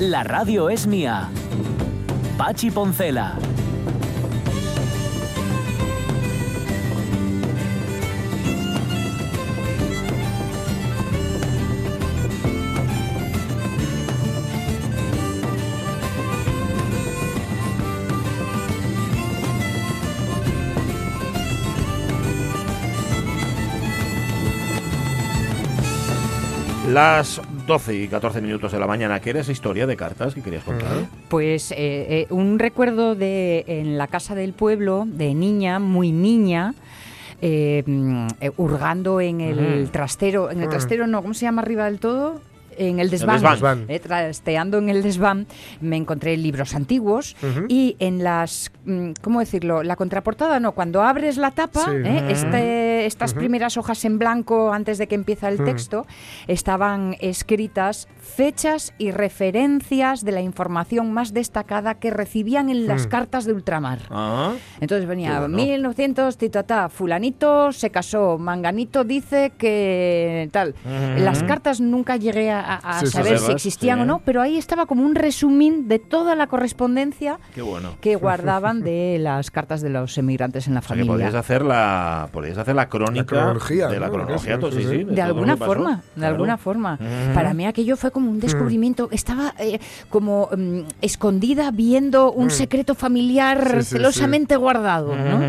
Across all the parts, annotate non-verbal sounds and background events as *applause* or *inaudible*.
La radio es mía. Pachi Poncela. Las 12 y 14 minutos de la mañana. ¿Qué era esa historia de cartas que querías contar? Pues eh, eh, un recuerdo de en la casa del pueblo, de niña, muy niña. eh, mm, eh, hurgando en el trastero, en el trastero no, ¿cómo se llama arriba del todo? En el desván, desván. Eh, trasteando en el desván, me encontré libros antiguos y en las, mm, ¿cómo decirlo? La contraportada, no, cuando abres la tapa, Sí. ¿eh? Ujú. Estas primeras hojas en blanco antes de que empieza el texto, estaban escritas fechas y referencias de la información más destacada que recibían en las cartas de ultramar. Ah, Entonces venía bueno. 1900, titata, fulanito se casó, manganito dice que tal. Las cartas nunca llegué a, a Sí, sí, saber si existían Sí. o no, pero ahí estaba como un resumín de toda la correspondencia qué bueno. que guardaban de las cartas de los emigrantes en la O sea, que familia. podrías hacer la, podrías hacer la crónica cronología, de la ¿no? cronología, Sí, sí, sí, de de alguna pasó. forma, de Claro. alguna forma. Para mí aquello fue como un descubrimiento. Estaba eh, como mm, escondida viendo un secreto familiar Sí, sí, celosamente guardado, ¿no?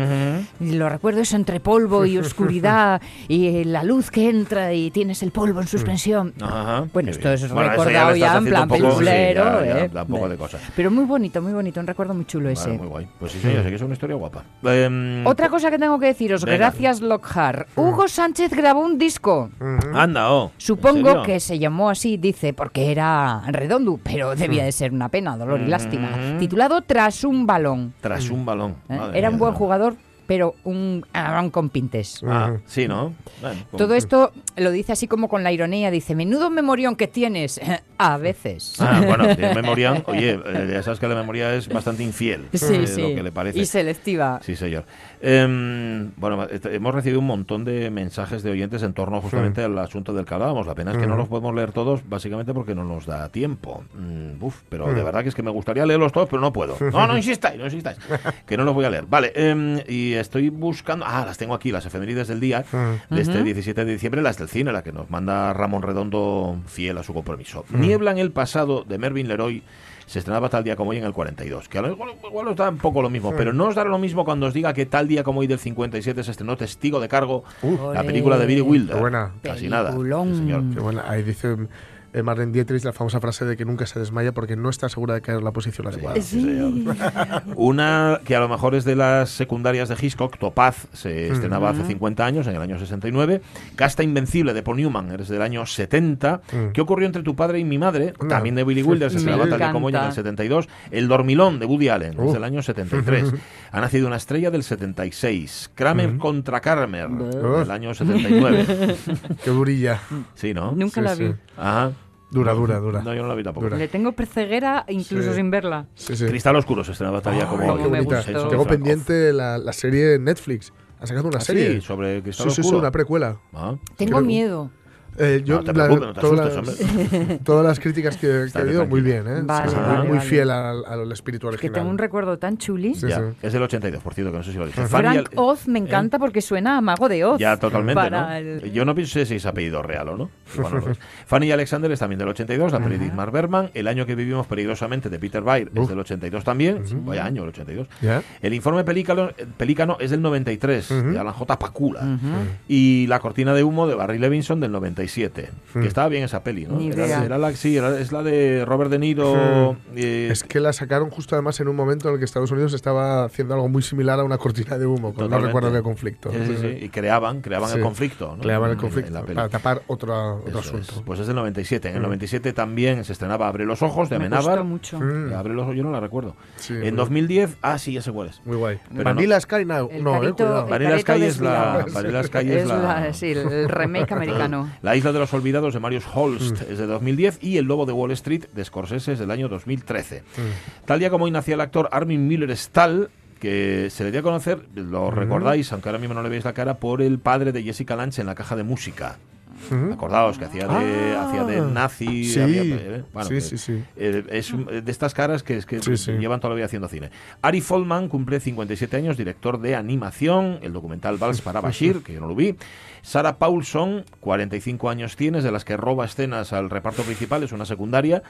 Y lo recuerdo eso entre polvo y oscuridad y eh, la luz que entra y tienes el polvo en suspensión. Ajá, Bueno, esto bien. es Bueno, recordado ya, estás en plan peliculero, ya, ya, ¿eh? de cosa. Pero muy bonito, muy bonito, un recuerdo muy chulo Vale, ese. muy guay. Pues sí, sí que es una historia guapa. Em, Otra cosa que tengo que deciros, Venga. gracias Lockhart. Hugo Sánchez grabó un disco. Anda, oh. ¿en Supongo que se llamó así, dice, porque era redondo, pero debía de ser una pena, dolor y lástima. Mm. Titulado Tras un balón. Tras un balón. ¿eh? Madre Era un mía, buen no. jugador, pero un balón con pintes. Ah, Ujú. sí, ¿no? Bueno, Todo esto lo dice así como con la ironía, dice, menudo memorión que tienes, *laughs* a veces. Ah, bueno, tiene memoria. Oye, eh, ya sabes que la memoria es bastante infiel. Sí, eh, sí. Lo que le parece. Y selectiva. Sí, señor. Em, bueno, est- hemos recibido un montón de mensajes de oyentes en torno justamente al asunto del que hablábamos. La pena es que no los podemos leer todos, básicamente porque no nos da tiempo. Mm, uf, pero de verdad que es que me gustaría leerlos todos, pero no puedo. No, no insistáis, no insistáis. Que no los voy a leer. Vale, em, y estoy buscando. Ah, las tengo aquí, las efemérides del día de este 17 de diciembre, las del cine, la que nos manda Ramón Redondo fiel a su compromiso. Niebla en el pasado de Mervyn Leroy se estrenaba tal día como hoy en el 42. Que a lo mejor igual os da un poco lo mismo, pero no os dará lo mismo cuando os diga que tal día como hoy del 57 se estrenó Testigo de Cargo, la película de Billy Wilder. Qué buena. Casi nada. Sí, señor. Qué buena. Ahí dice Marlene Dietrich la famosa frase de que nunca se desmaya porque no está segura de caer en la posición adecuada. Sí. *laughs* Una que a lo mejor es de las secundarias de Hitchcock, Topaz, se estrenaba hace 50 años, en el año 69. Casta Invencible de Paul Newman, es del año 70. Mm. ¿Qué ocurrió entre tu padre y mi madre? También de Billy Wilder, se estrenaba tal día como hoy en el encanta. 72. El Dormilón de Woody Allen, es Uh. del año 73. *laughs* Ha nacido una estrella del 76. Kramer contra Karmer, del año 79. *laughs* Qué durilla. Sí, ¿no? Nunca Sí, la sí. vi. Ajá. Dura, dura, dura. No, yo no la vi tampoco. Dura. Le tengo perceguera incluso Sí. sin verla. Sí, sí. Cristal Oscuro se estrenaba día como Ay, hoy. qué me bonita. Tengo Franco. pendiente la, la serie en Netflix. Ha sacado una Ah, sí, serie. sobre Cristal Sí, sí, sí, Oscuro. una precuela. Ah. Tengo Creo- miedo. Eh, yo, No te la- preocupes, no te todas, asustes, las, *laughs* todas las críticas que, que ha habido, muy bien, ¿eh? Vale, Sí, vale, muy, vale. fiel al, al espíritu Que original. tengo un recuerdo tan chuli. Sí, Ya, sí. es del 82, por cierto, que no sé si lo dije. Frank Oz me encanta porque suena a mago de Oz. Ya, totalmente, ¿no? el- Yo no sé si es apellido real o no. Igual no lo es. *laughs* Fanny Alexander es también del 82, la peli de Ingmar Bergman. El año que vivimos peligrosamente de Peter Weir es del 82 también. Vaya año, el 82. ¿Ya? El informe Pelícano, Pelícano es del 93, Ujú. de Alan J. Pakula. Y La cortina de humo de Barry Levinson del 97. Mm. Que estaba bien esa peli, ¿no? Ni Era- idea. era la, sí, era- es la de Robert De Niro. eh, Es que la sacaron justo además en un momento en el que Estados Unidos estaba haciendo algo muy similar a una cortina de humo, con no recuerdo qué conflicto. sí, sí, sí, Y creaban, creaban Sí. el conflicto. ¿no? Creaban el En- conflicto en la peli. para tapar otro, otro Eso es. asunto. Pues es del 97. En el Mm. 97 también se estrenaba Abre los ojos de Me Amenábar. gustó mucho. Mm, Abre los ojos, yo no la recuerdo. sí, en muy- 2010, ah, sí, ya sé cuál es. Muy guay. Pero Vanilla Sky no, El no, eh, carito- cuidado. el Vanilla Sky es la. Vanilla Sky es la- la- sí, el remake americano. *laughs* La isla de los olvidados de Marius Holst Mm. es de 2010 y El lobo de Wall Street de Scorsese es del año 2013. Mm. Tal día como hoy nacía el actor Armin Miller Stahl, que se le dio a conocer, lo recordáis, aunque ahora mismo no le veis la cara, por el padre de Jessica Lange en la caja de música. Ujú. Acordaos que hacía de, Ah. hacía de nazi. Sí. había- eh, bueno, Sí, sí, sí. eh, es de estas caras que, es que sí. llevan toda la vida haciendo cine. Ari Folman cumple 57 años, director de animación, el documental Vals para *laughs* Bashir, que yo no lo vi. Sara Paulson, 45 años tienes, de las que roba escenas al reparto principal, es una secundaria.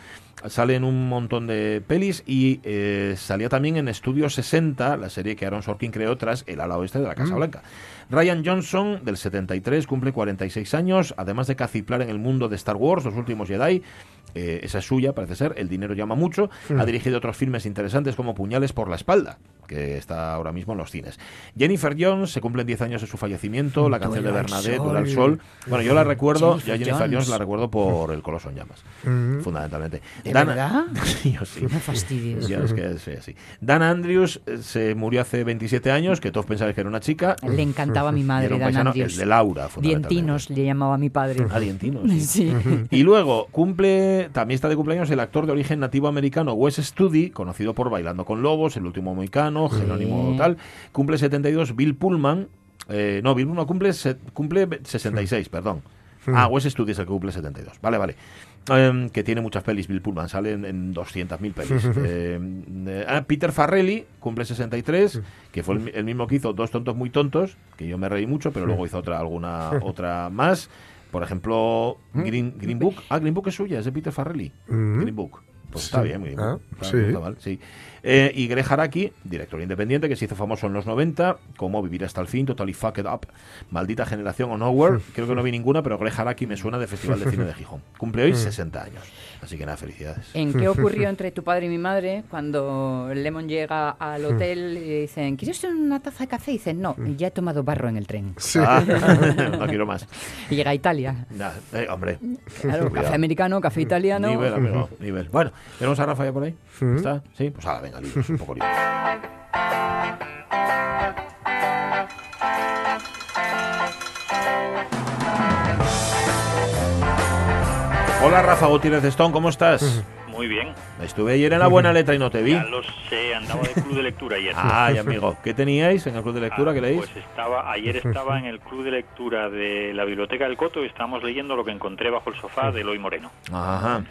Sale en un montón de pelis y eh, salía también en Estudio 60, la serie que Aaron Sorkin creó tras El ala oeste de la Casa Mm. Blanca. Ryan Johnson, del 73, cumple 46 años, además de caciplar en el mundo de Star Wars, Los Últimos Jedi, eh, esa es suya, parece ser, El dinero llama mucho, Mm. ha dirigido otros filmes interesantes como Puñales por la espalda, que está ahora mismo en los cines. Jennifer Jones, se cumplen 10 años de su fallecimiento, la canción de Bernadette. Duele al sol. Bueno, yo la recuerdo, Jennifer yo a Jennifer Jones. Jones la recuerdo por El Coloso en llamas, Ujú. *laughs* fundamentalmente. ¿De Dan- verdad? *laughs* yo sí. No fastidies. Es que. Dan Andrews eh, se murió hace 27 años, que todos pensabais que era una chica. Le encantaba a *laughs* mi madre, era un Dan paisano, Andrews. el de Laura, fundamentalmente. Dientinos le llamaba a mi padre. Ah, Dientinos, sí. Sí. Y luego cumple, también está de cumpleaños el actor de origen nativo americano Wes Studi, conocido por Bailando con Lobos, El último Mohicano, Jerónimo Sí. tal. Cumple 72 Bill Pullman. eh, no, Bill Pullman cumple, se- cumple 66, perdón. Ah, Wes Studi es el que cumple 72. Vale, vale. Em, que tiene muchas pelis, Bill Pullman, sale en, en 200.000 pelis. *laughs* Eh, eh, ah, Peter Farrelly cumple 63, que fue el, el mismo que hizo Dos tontos muy tontos, que yo me reí mucho, pero luego hizo otra alguna otra más. Por ejemplo, Green, Green Book. Ah, Green Book es suya, es de Peter Farrelly. Mm. Green Book. Pues Sí. está bien, Green Ah, Book. Está- sí. mal, sí. Eh, y Greg Haraki, director independiente, que se hizo famoso en los 90, como Vivir hasta el fin, Totally Fucked Up, Maldita Generación o Nowhere. Creo que no vi ninguna, pero Greg Haraki me suena de Festival de Cine de Gijón. Cumple hoy 60 años. Así que nada, felicidades. ¿En qué *laughs* ocurrió entre tu padre y mi madre cuando Lemon llega al hotel y dicen, ¿quieres una taza de café? Y dicen, no, ya he tomado barro en el tren. Sí. Ah, *laughs* no quiero más. Y llega a Italia. Nah, eh, hombre. Claro, café americano, café italiano. Nivel, amigo, nivel. Bueno, ¿tenemos a Rafa ya por ahí? Mm. ¿Está? Sí, pues ahora, venga, libros, un poco libros. Hola Rafa Gutiérrez Stone, ¿cómo estás? Muy bien. Estuve ayer en la buena letra y no te vi. Ya lo sé, andaba de club de lectura ayer. Ay, amigo, ¿qué teníais en el club de lectura Ah, que leéis? Pues estaba, ayer estaba en el club de lectura de la Biblioteca del Coto y estábamos leyendo lo que encontré bajo el sofá de Eloy Moreno. Ajá.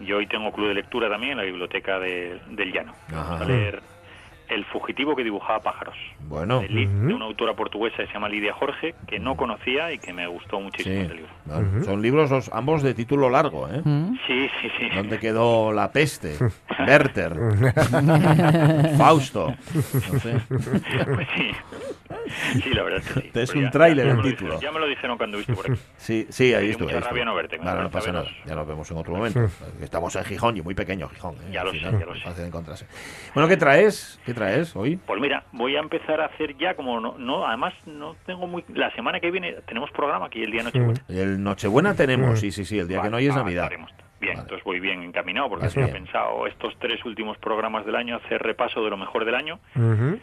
Y hoy tengo club de lectura también en la Biblioteca de- del Llano. Vamos Ajá. a leer El fugitivo que dibujaba pájaros. Bueno, de, de una autora portuguesa que se llama Lidia Jorge, que no conocía y que me gustó muchísimo sí. este libro. Son libros los- ambos de título largo, ¿eh? ¿Mm? Sí, sí, sí. ¿Dónde quedó la peste? *laughs* Werther. *laughs* Fausto. No sé. Pues sí. Sí, la verdad es que sí. Es un ya- tráiler el título. dijeron- Ya me lo dijeron cuando viste por aquí. *laughs* Sí, sí, ahí estuve. mucha ahí rabia estuve. no verte, me Vale, da no pasa nada. Ya nos vemos en otro momento. Estamos en Gijón y muy pequeño Gijón. ¿eh? Ya lo sé, final, ya lo sé. fácil de encontrarse. Bueno, ¿qué traes? ¿Qué traes hoy? Pues mira, voy a empezar a hacer ya como no, no además no tengo muy la semana que viene tenemos programa aquí el día Nochebuena. El Nochebuena tenemos, sí, sí, sí. El día que Vale, no hay es Navidad. estaremos. Bien, Vale. entonces voy bien encaminado porque tenía pensado estos tres últimos programas del año hacer repaso de lo mejor del año, Ujú.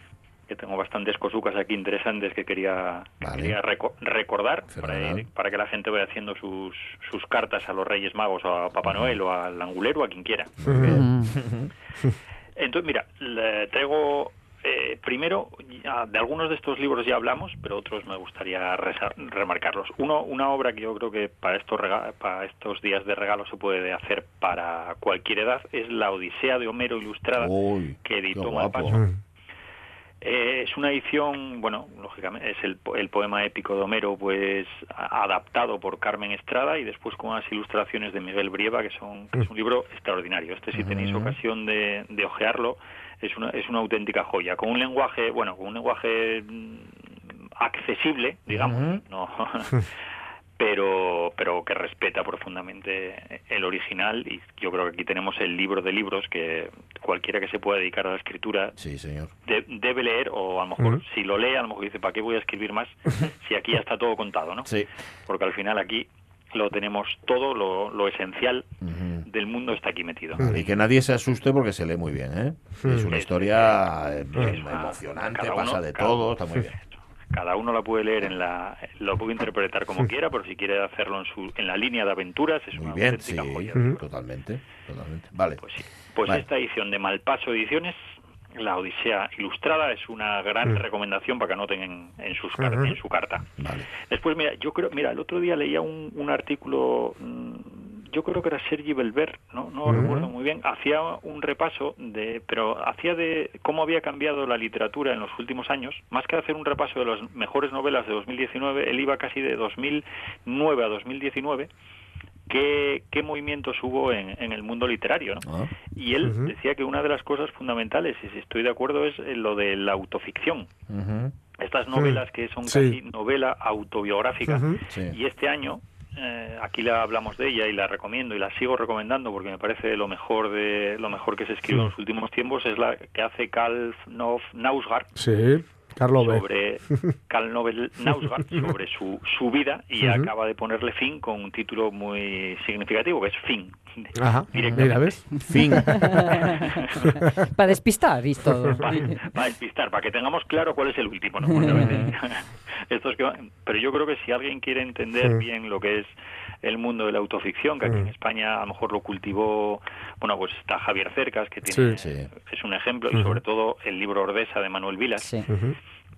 Que tengo bastantes cosucas aquí interesantes que quería, que Vale. quería reco- recordar para, para que la gente vaya haciendo sus, sus cartas a los Reyes Magos, o a Papá Noel o al Angulero, o a quien quiera. *laughs* Entonces, mira, le traigo eh, primero, ya de algunos de estos libros ya hablamos, pero otros me gustaría remarcarlos. Uno, una obra que yo creo que para estos, rega- para estos días de regalo se puede hacer para cualquier edad, es La Odisea de Homero Ilustrada, Uy, que editó. Malpaso. Eh, es una edición, bueno, lógicamente es el, el poema épico de Homero, pues adaptado por Carmen Estrada y después con unas ilustraciones de Miguel Brieva, que son que es un libro extraordinario. Este, si tenéis ocasión de, de ojearlo, es una, es una auténtica joya, con un lenguaje, bueno, con un lenguaje mm, accesible, digamos, Ujú. no, *laughs* pero pero que respeta profundamente el original y yo creo que aquí tenemos el libro de libros que cualquiera que se pueda dedicar a la escritura Sí, señor. de- debe leer o a lo mejor si lo lee a lo mejor dice para qué voy a escribir más *laughs* si aquí ya está todo contado no Sí. porque al final aquí lo tenemos todo lo, lo esencial del mundo está aquí metido Y que nadie se asuste porque se lee muy bien, ¿eh? Es una Es- historia es una- emocionante, pasa de cada- todo, está muy bien. Cada uno la puede leer en la lo puede interpretar como quiera pero si quiere hacerlo en su en la línea de aventuras es Muy una bien, sí, joya totalmente, totalmente. Vale. Pues sí. Pues Vale. esta edición de Malpaso Ediciones, la Odisea Ilustrada, es una gran recomendación para que anoten en, en, sus en su carta. Vale. Después, mira, yo creo, mira, el otro día leía un, un artículo, mm, yo creo que era Sergi Belver, no, no recuerdo muy bien, hacía un repaso de, pero hacía de cómo había cambiado la literatura en los últimos años, más que hacer un repaso de las mejores novelas de 2019, él iba casi de 2009 a 2019, qué, qué movimientos hubo en, en el mundo literario, ¿no? Ah, Y él decía que una de las cosas fundamentales, y si estoy de acuerdo, es lo de la autoficción. ujú, Estas novelas que son Sí. casi novela autobiográfica. Sí. Y este año, eh, aquí la hablamos de ella y la recomiendo y la sigo recomendando porque me parece lo mejor de lo mejor que se escribe en los últimos tiempos es la que hace Karl Nausgaard Sí. Sobre Karl Nobel Nausgaard *laughs* sobre su, su vida y Ujú. acaba de ponerle fin con un título muy significativo que es fin. Ajá, Directamente. mira, ¿ves? Fin. *laughs* Para despistar y todo. para, para despistar, para que tengamos claro cuál es el último. ¿no? *laughs* Estos que pero yo creo que si alguien quiere entender Sí. bien lo que es el mundo de la autoficción, que aquí en Mm. España a lo mejor lo cultivó, bueno, pues está Javier Cercas, que tiene, Sí. Sí. es un ejemplo, y sobre todo el libro Ordesa de Manuel Vilas, Sí.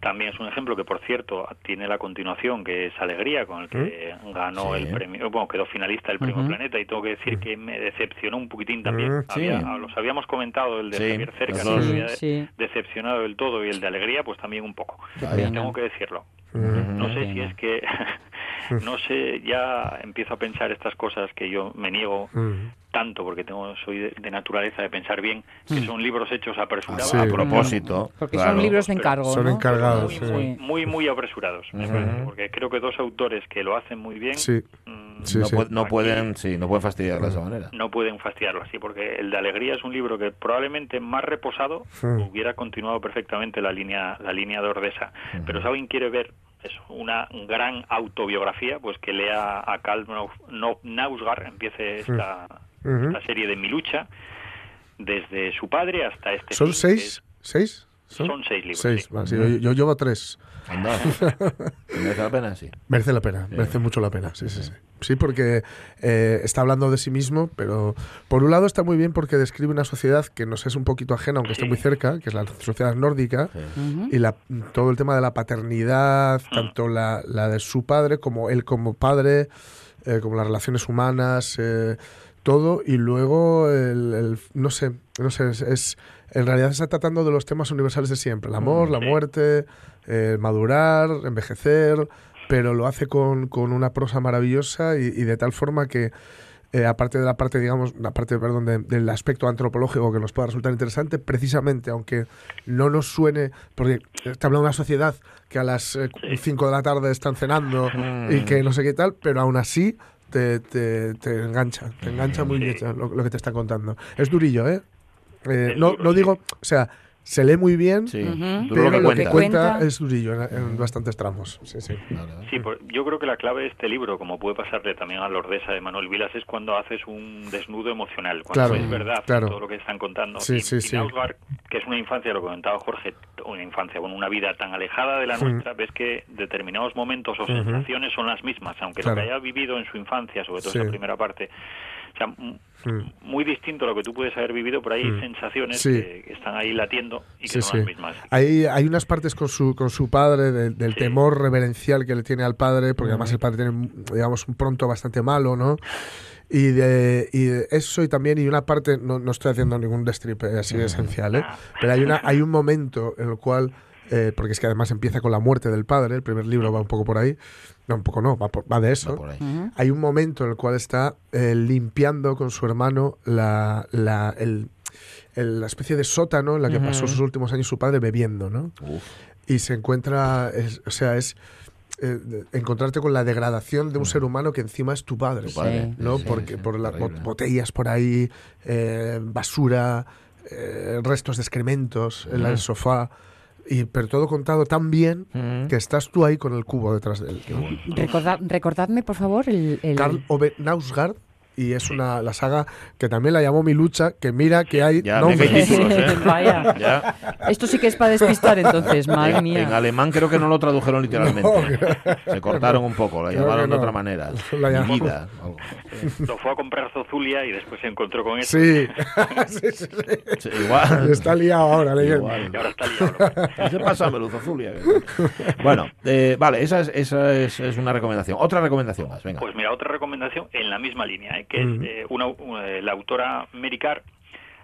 También es un ejemplo que, por cierto, tiene la continuación, que es Alegría, con el que ganó Sí. el premio, bueno, quedó finalista del Premio. Planeta, y tengo que decir que me decepcionó un poquitín también. Mm. Había- los habíamos comentado, el de Sí, Javier Cercas, sí. decepcionado del todo, y el de Alegría, pues también un poco. Tengo que decirlo. No sé si es que, *laughs* no sé, ya empiezo a pensar estas cosas que yo me niego Ujú. tanto, porque tengo soy de, de naturaleza de pensar bien, que son libros hechos apresurados. Sí. A propósito. Porque claro. son libros de Pero encargo. son ¿no? encargados, muy, sí. muy, muy, muy apresurados, me Ujú. parece, porque creo que dos autores que lo hacen muy bien Sí. mm, Sí, no, sí. pu- no Aquí- pueden, sí, no pueden fastidiar de esa manera. no pueden fastidiarlo así, porque el de Alegría es un libro que probablemente más reposado Mm. hubiera continuado perfectamente la línea la línea de Ordesa. Pero si alguien quiere ver eso, una gran autobiografía, pues que lea a Karl Nau- Nau- Nausgaard, empiece esta, esta serie de Milucha, desde su padre hasta este ¿Son fin, seis? ¿Seis? es- Son seis libros. Seis. sí. vale, sí, yo, yo llevo tres. Anda. ¿Merece la pena? Sí. *laughs* Merece la pena, merece mucho la pena, sí, sí, sí. Sí, porque eh, está hablando de sí mismo, pero por un lado está muy bien porque describe una sociedad que nos es un poquito ajena, aunque esté muy cerca, que es la sociedad nórdica, y la, todo el tema de la paternidad, tanto la, la de su padre como él como padre, eh, como las relaciones humanas, eh, todo, y luego, el, el- no sé, no sé, es, es- en realidad está tratando de los temas universales de siempre, el amor, la Sí. muerte, eh, madurar, envejecer, pero lo hace con, con una prosa maravillosa y, y de tal forma que eh, aparte de la parte, digamos, la parte, perdón, de- del aspecto antropológico que nos pueda resultar interesante, precisamente, aunque no nos suene, porque está hablando de una sociedad que a las 5 de la tarde están cenando y que no sé qué tal, pero aún así te, te, te engancha, te engancha muy bien lo, lo que te está contando. Es durillo, ¿eh? Eh, no, no digo, o sea, se lee muy bien, Sí. Pero lo que lo que cuenta. es durillo en, en bastantes tramos. Sí, sí. Sí, pues yo creo que la clave de este libro, como puede pasarle también a Lordesa de Manuel Vilas, es cuando haces un desnudo emocional, cuando Claro, es verdad claro. todo lo que están contando. Sí, y, sí, y que es una infancia, lo comentaba Jorge, una infancia, bueno, una vida tan alejada de la Sí. nuestra, ves que determinados momentos o sensaciones son las mismas, aunque Claro. lo que haya vivido en su infancia, sobre todo Sí. esa primera parte, o sea, m- Mm. muy distinto a lo que tú puedes haber vivido, pero hay Mm. sensaciones Sí. que, están ahí latiendo y que Sí, son sí. las mismas. Hay, hay unas partes con su, con su padre, del, temor reverencial que le tiene al padre, porque además el padre tiene, digamos, un pronto bastante malo, ¿no? Y de, y de eso y también, y una parte, no, no estoy haciendo ningún destripe así esencial, ¿eh? Pero hay, una, hay un momento en el cual, eh, porque es que además empieza con la muerte del padre, el primer libro va un poco por ahí, no, un poco no, va, por- va de eso. Va por ahí. Ujú. Hay un momento en el cual está eh, limpiando con su hermano la, la, el- el- la especie de sótano en la que pasó sus últimos años su padre bebiendo, ¿no? Uf. Y se encuentra, es- o sea, es eh, encontrarte con la degradación de un ser humano que encima es tu padre. Tu padre. Sí. ¿no? Sí, Porque sí, por las botellas por ahí, eh, basura, eh, restos de excrementos en el sofá. Y, pero todo contado tan bien Mm. que estás tú ahí con el cubo detrás de él. Recordad- recordadme, por favor, el... el- Karl Ove Knausgaard y es una la saga que también la llamó Mi lucha, que mira que hay Ya, nombres. títulos, *laughs* ¿eh? Vaya. Ya. Esto sí que es para despistar entonces, madre En, alemán creo que no lo tradujeron literalmente. Se *laughs* cortaron un poco, la llamaron de otra manera. *laughs* La llamamos. Vida, algo. Lo fue a comprar Zozulia y después se encontró con eso. Sí. sí, sí, sí. Sí, igual. Está liado ahora leyendo. Igual. Y ahora está liado. Azulia. Bueno, eh, vale, esa, es, esa es, es una recomendación. Otra recomendación más, venga. Pues mira, otra recomendación en la misma línea, ¿eh? Que es eh, una, una- la autora Mary Carr,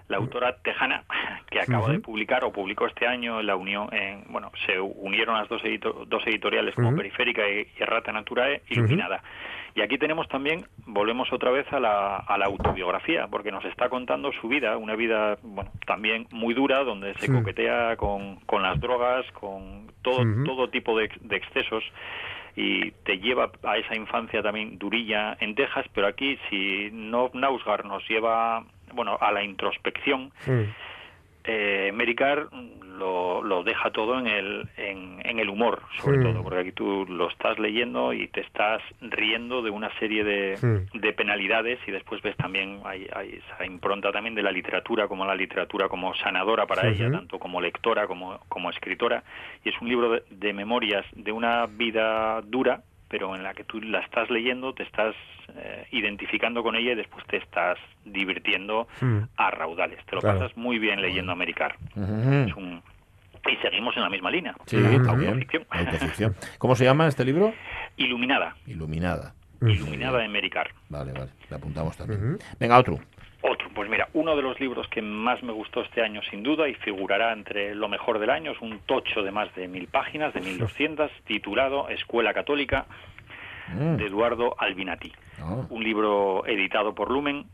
la autora tejana, *laughs* que acaba de publicar o publicó este año en la unión, en, bueno, se unieron las dos, edito- dos editoriales como. Periférica y, y Errata Naturae, Iluminada. Y aquí tenemos también, volvemos otra vez a la, a la autobiografía, porque nos está contando su vida, una vida, bueno, también muy dura, donde se coquetea con, con las drogas, con todo, todo tipo de, de excesos y te lleva a esa infancia también durilla en Texas, pero aquí si no Nausgar nos lleva bueno a la introspección, Mm. Eh, Mary Carr lo, lo deja todo en el, en, en el humor, sobre todo, porque aquí tú lo estás leyendo y te estás riendo de una serie de, de penalidades y después ves también hay, hay esa impronta también de la literatura como la literatura como sanadora para ella, tanto como lectora como, como escritora. Y es un libro de, de memorias de una vida dura, pero en la que tú la estás leyendo, te estás eh, identificando con ella y después te estás divirtiendo Mm. a raudales. Te lo Claro. pasas muy bien leyendo Americar. Ujú. Es un... Y seguimos en la misma línea. Sí, autoficción. Autoficción. ¿Cómo se llama este libro? Iluminada. Iluminada. Iluminada de Americar. Vale, vale. Le apuntamos también. Venga, otro. Otro, pues mira, uno de los libros que más me gustó este año sin duda y figurará entre lo mejor del año es un tocho de más de mil páginas, de 1200, titulado Escuela Católica Mm. de Eduardo Albinati. Ah. Un libro editado por Lumen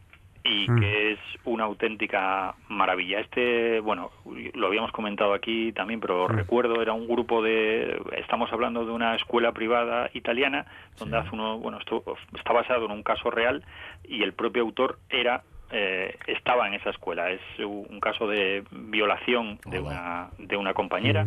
y Mm. que es una auténtica maravilla. Este, bueno, lo habíamos comentado aquí también, pero recuerdo, era un grupo de, estamos hablando de una escuela privada italiana, donde hace uno, bueno, esto está basado en un caso real y el propio autor era eh, estaba en esa escuela. Es un caso de violación de una, de una compañera.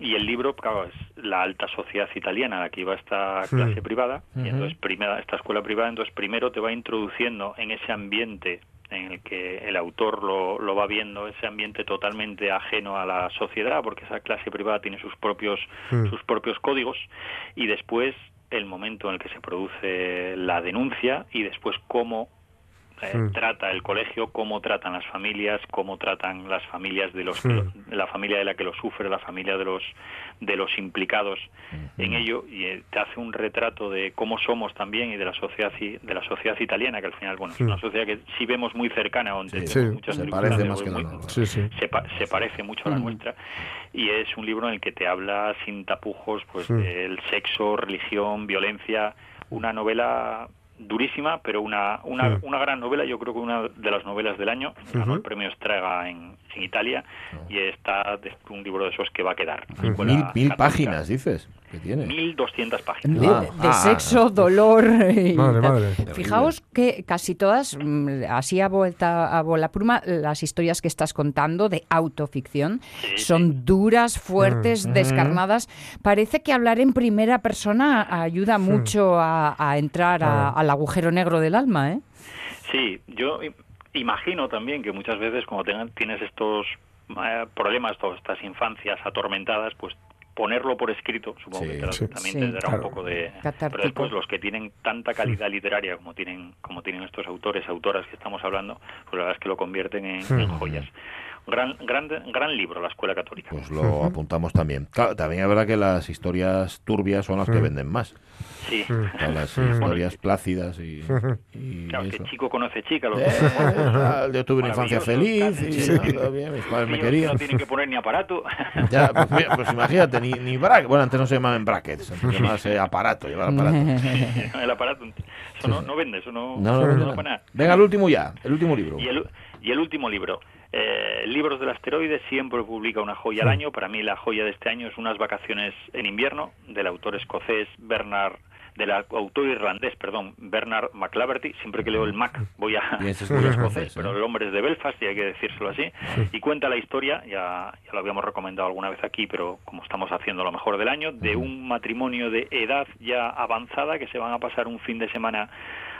Y el libro, claro, es la alta sociedad italiana a la que iba esta clase privada, y entonces primera, esta escuela privada, entonces primero te va introduciendo en ese ambiente en el que el autor lo, lo va viendo, ese ambiente totalmente ajeno a la sociedad, porque esa clase privada tiene sus propios, Mm. sus propios códigos, y después el momento en el que se produce la denuncia y después cómo eh, Mm. trata el colegio, cómo tratan las familias, cómo tratan las familias de los Mm. la familia de la que lo sufre, la familia de los de los implicados en ello y eh, te hace un retrato de cómo somos también y de la sociedad i- de la sociedad italiana que al final bueno es una sociedad que sí vemos muy cercana donde Sí, tenemos sí, muchas se parece más que la muy- nuestra. Sí, sí. se, pa- se parece mucho a la nuestra y es un libro en el que te habla sin tapujos pues del sexo, religión, violencia, una novela durísima, pero una, una, una gran novela, yo creo que una de las novelas del año, ganó Ujú. el premio Estrega en, en Italia y está un libro de esos que va a quedar. Mil, Escuela mil Católica. páginas, dices. ¿Qué tiene? 1200 páginas. De, Ah, de ah. sexo, dolor. y Madre, madre. Fijaos que casi todas, mm, así a vuelta a bola pluma, las historias que estás contando de autoficción Sí, son duras, fuertes, descarnadas. Parece que hablar en primera persona ayuda mucho a, a entrar a- al agujero negro del alma, ¿eh? Sí, yo imagino también que muchas veces cuando tengan, tienes estos eh, problemas, todas estas infancias atormentadas, pues ponerlo por escrito, supongo Sí. que Sí. también Sí. te dará Claro. un poco de... Catártico. Pero después los que tienen tanta calidad literaria como tienen como tienen estos autores, autoras que estamos hablando, pues la verdad es que lo convierten en, en joyas. Gran, gran, gran libro, La Escuela Católica. Pues lo apuntamos también. Claro, también es verdad que las historias turbias son las que venden más. Sí. Claro, las historias plácidas y, y Claro, eso. que chico conoce chica. Lo Eh, tal, yo tuve una infancia feliz y sí. bien, mis padres me querían. no tienen que poner ni aparato. *laughs* Ya, pues, mira, pues imagínate, ni, ni brackets. Bueno, antes no se llamaban brackets, antes se llamaba ese aparato, llevar aparato. *laughs* el aparato. Eso no, no vende, eso no, No, no, no, no no. para nada. Venga, el último ya, el último libro. Y el, y el último libro. Eh, Libros del Asteroide siempre publica una joya al año. Para mí la joya de este año es Unas vacaciones en invierno del autor escocés Bernard del autor irlandés, perdón, Bernard McClaverty. Siempre que leo el Mac voy a es muy *laughs* escocés, pero ¿eh? el hombre es de Belfast y hay que decírselo así. Y cuenta la historia, ya, ya lo habíamos recomendado alguna vez aquí, pero como estamos haciendo lo mejor del año, de un matrimonio de edad ya avanzada que se van a pasar un fin de semana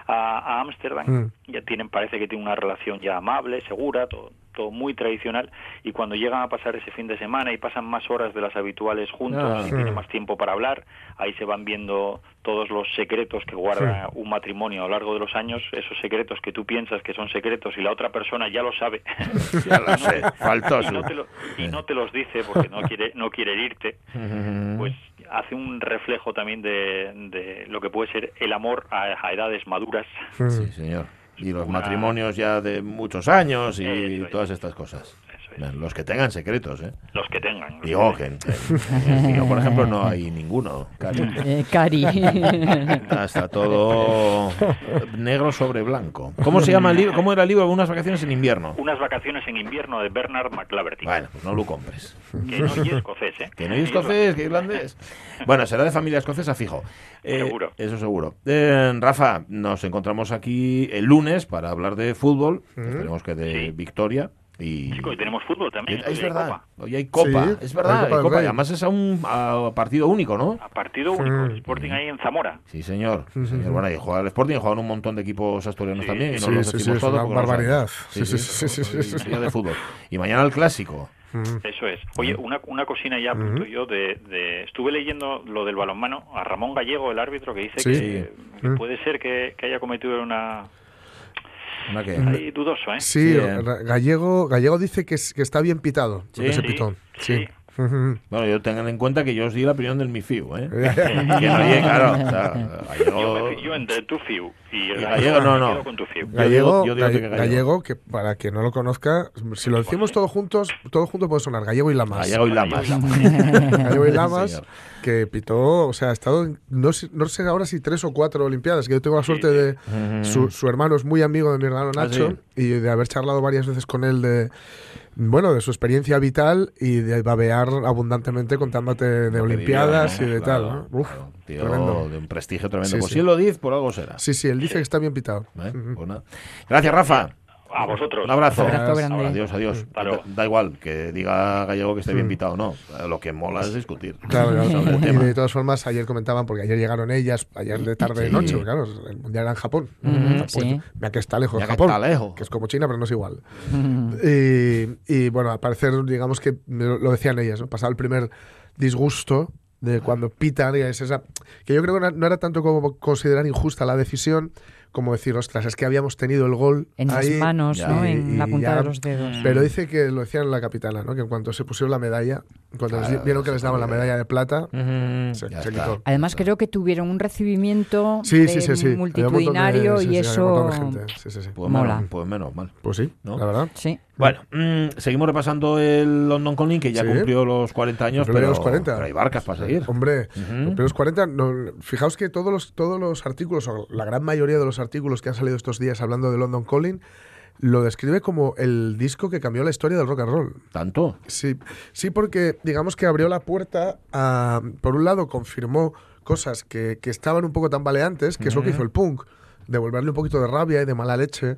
a a Ámsterdam. Mm. Ya tienen, parece que tienen una relación ya amable, segura, todo, todo muy tradicional. Y cuando llegan a pasar ese fin de semana y pasan más horas de las habituales juntos Ah. y Sí. tienen más tiempo para hablar, ahí se van viendo todos los secretos que guarda un matrimonio a lo largo de los años, esos secretos que tú piensas que son secretos y la otra persona ya lo sabe. *laughs* Ya lo sé, y, no te lo- y no te los dice porque no *laughs* quiere no quiere herirte Mm. pues hace un reflejo también de, de lo que puede ser el amor a, a edades maduras. Sí, señor. Y los Una- matrimonios ya de muchos años y es. todas estas cosas. Es. Los que tengan secretos, ¿eh? los que tengan los Digo que que en, en el mío, por ejemplo, no hay ninguno. Cari. *laughs* Eh, Cari. *laughs* Está todo negro sobre blanco. ¿Cómo se llama el libro? ¿Cómo era el libro? Unas vacaciones en invierno. unas vacaciones en invierno de Bernard McClaverty Bueno, pues no lo compres. que no y escocés ¿eh? Que no hay escocés, que irlandés. Bueno, será de familia escocesa, fijo. Eh, Seguro. Eso seguro. Eh, Rafa, nos encontramos aquí el lunes para hablar de fútbol. Esperemos que de Sí. victoria. Y... Chico, y tenemos fútbol también Es verdad, Copa. hoy hay copa, Sí, es verdad, hay Copa hay copa. Además es a un a partido único, ¿no? a partido único Mm. el Sporting ahí en Zamora Sí, señor. sí, señor. Bueno, y juega el Sporting, juegan un montón de equipos asturianos Sí, también. Y no sí, los sí, decimos sí, es todos una barbaridad. Sí, sí, sí, sí, sí, sí, sí. día de fútbol. Y mañana el clásico. Mm. Eso es. Oye, una, una cocina ya apunto yo de, de- Estuve leyendo lo del balonmano a Ramón Gallego, el árbitro, que dice Sí. que, que Mm. puede ser que, que haya cometido una... ¿Una qué? Ahí dudoso, ¿eh? Sí, Sí, eh. Gallego, Gallego dice que, es- que está bien pitado, Sí. que se Sí, *laughs* Bueno, yo tengan en cuenta que yo os di la opinión del MIFIU, ¿eh? *laughs* Que no llegue, claro. O sea, Yo, Gallego- fi- yo entre tu FIU y el Gallego, no, no. quedo con tu FIU. Yo Gallego, yo digo que Galle- Gallego. Gallego, que para quien no lo conozca, si lo decimos todos juntos, todo junto puede sonar Gallego y Lamas. Gallego y Lamas. Gallego y Lamas, *laughs* que pitó, o sea, ha estado, en- no sé, no sé ahora si tres o cuatro Olimpiadas, que yo tengo la suerte de, su, su hermano es muy amigo de mi hermano Ah, Nacho, sí. y de haber charlado varias veces con él de, bueno, de su experiencia vital y de babear abundantemente contándote de Olimpiadas y de. Claro, tal. ¿no? Uf. Tío tremendo. de un prestigio tremendo. Sí, pues sí. si él lo dice, por algo será. Sí, sí, él dice que está bien pitado. ¿Eh? Pues nada. Gracias, Rafa. A vosotros. Un abrazo. Abrazo grande. Adiós, adiós. Luego. Da, da igual que diga Gallego que esté bien pitado o no. Lo que mola es discutir. Claro, claro. *laughs* Sobre el Y de todas formas, ayer comentaban, porque ayer llegaron ellas, ayer de tarde de Sí. noche, claro, el mundial era en Japón. Ujú, Pues, sí. Mira que está lejos Mira que Japón. está lejos. Que es como China, pero no es igual. Y, y, bueno, al parecer, digamos que lo lo decían ellas, ¿no? Pasaba el primer disgusto de cuando pitan, y es esa. Que yo creo que no era tanto como considerar injusta la decisión, como decir, ostras, es que habíamos tenido el gol En las ahí, manos, ya. ¿no? y- En la punta ya- de los dedos. Pero dice que lo decían la capitana, ¿no? Que en cuanto se pusieron la medalla, cuando les Claro, vieron que les daban la medalla de plata, se, quitó. Además, creo que tuvieron un recibimiento Sí, de sí, sí, de- multitudinario sí, y eso. montón de gente. Sí, sí, sí. Pues Mola. menos, pues menos mal. Pues sí, ¿No? la verdad. Sí. Bueno, mm, seguimos repasando el London Calling, que ya Sí. cumplió los 40 años, pero, los 40. pero hay barcas para seguir. Hombre, Ujú. los primeros 40, no, fijaos que todos los, todos los artículos, o la gran mayoría de los artículos que han salido estos días hablando de London Calling, lo describe como el disco que cambió la historia del rock and roll. ¿Tanto? Sí, sí, porque digamos que abrió la puerta a, por un lado, confirmó cosas que, que estaban un poco tambaleantes, que es lo que hizo el punk, devolverle un poquito de rabia y de mala leche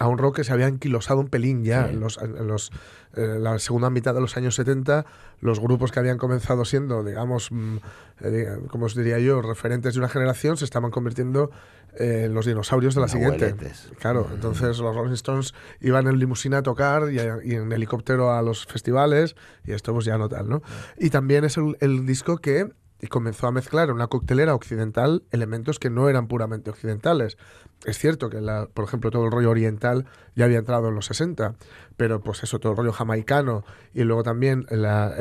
a un rock que se había anquilosado un pelín ya Sí. en, los, en los, eh, la segunda mitad de los años 70, los grupos que habían comenzado siendo, digamos, mm, eh, como os diría yo, referentes de una generación, se estaban convirtiendo eh, en los dinosaurios de la siguiente. Claro, entonces los Rolling Stones iban en limusina a tocar y, y en helicóptero a los festivales y esto pues ya no tal, ¿no? Y también es el, el disco que comenzó a mezclar en una coctelera occidental elementos que no eran puramente occidentales. Es cierto que, la, por ejemplo, todo el rollo oriental ya había entrado en los 60, pero pues eso, todo el rollo jamaicano y luego también la-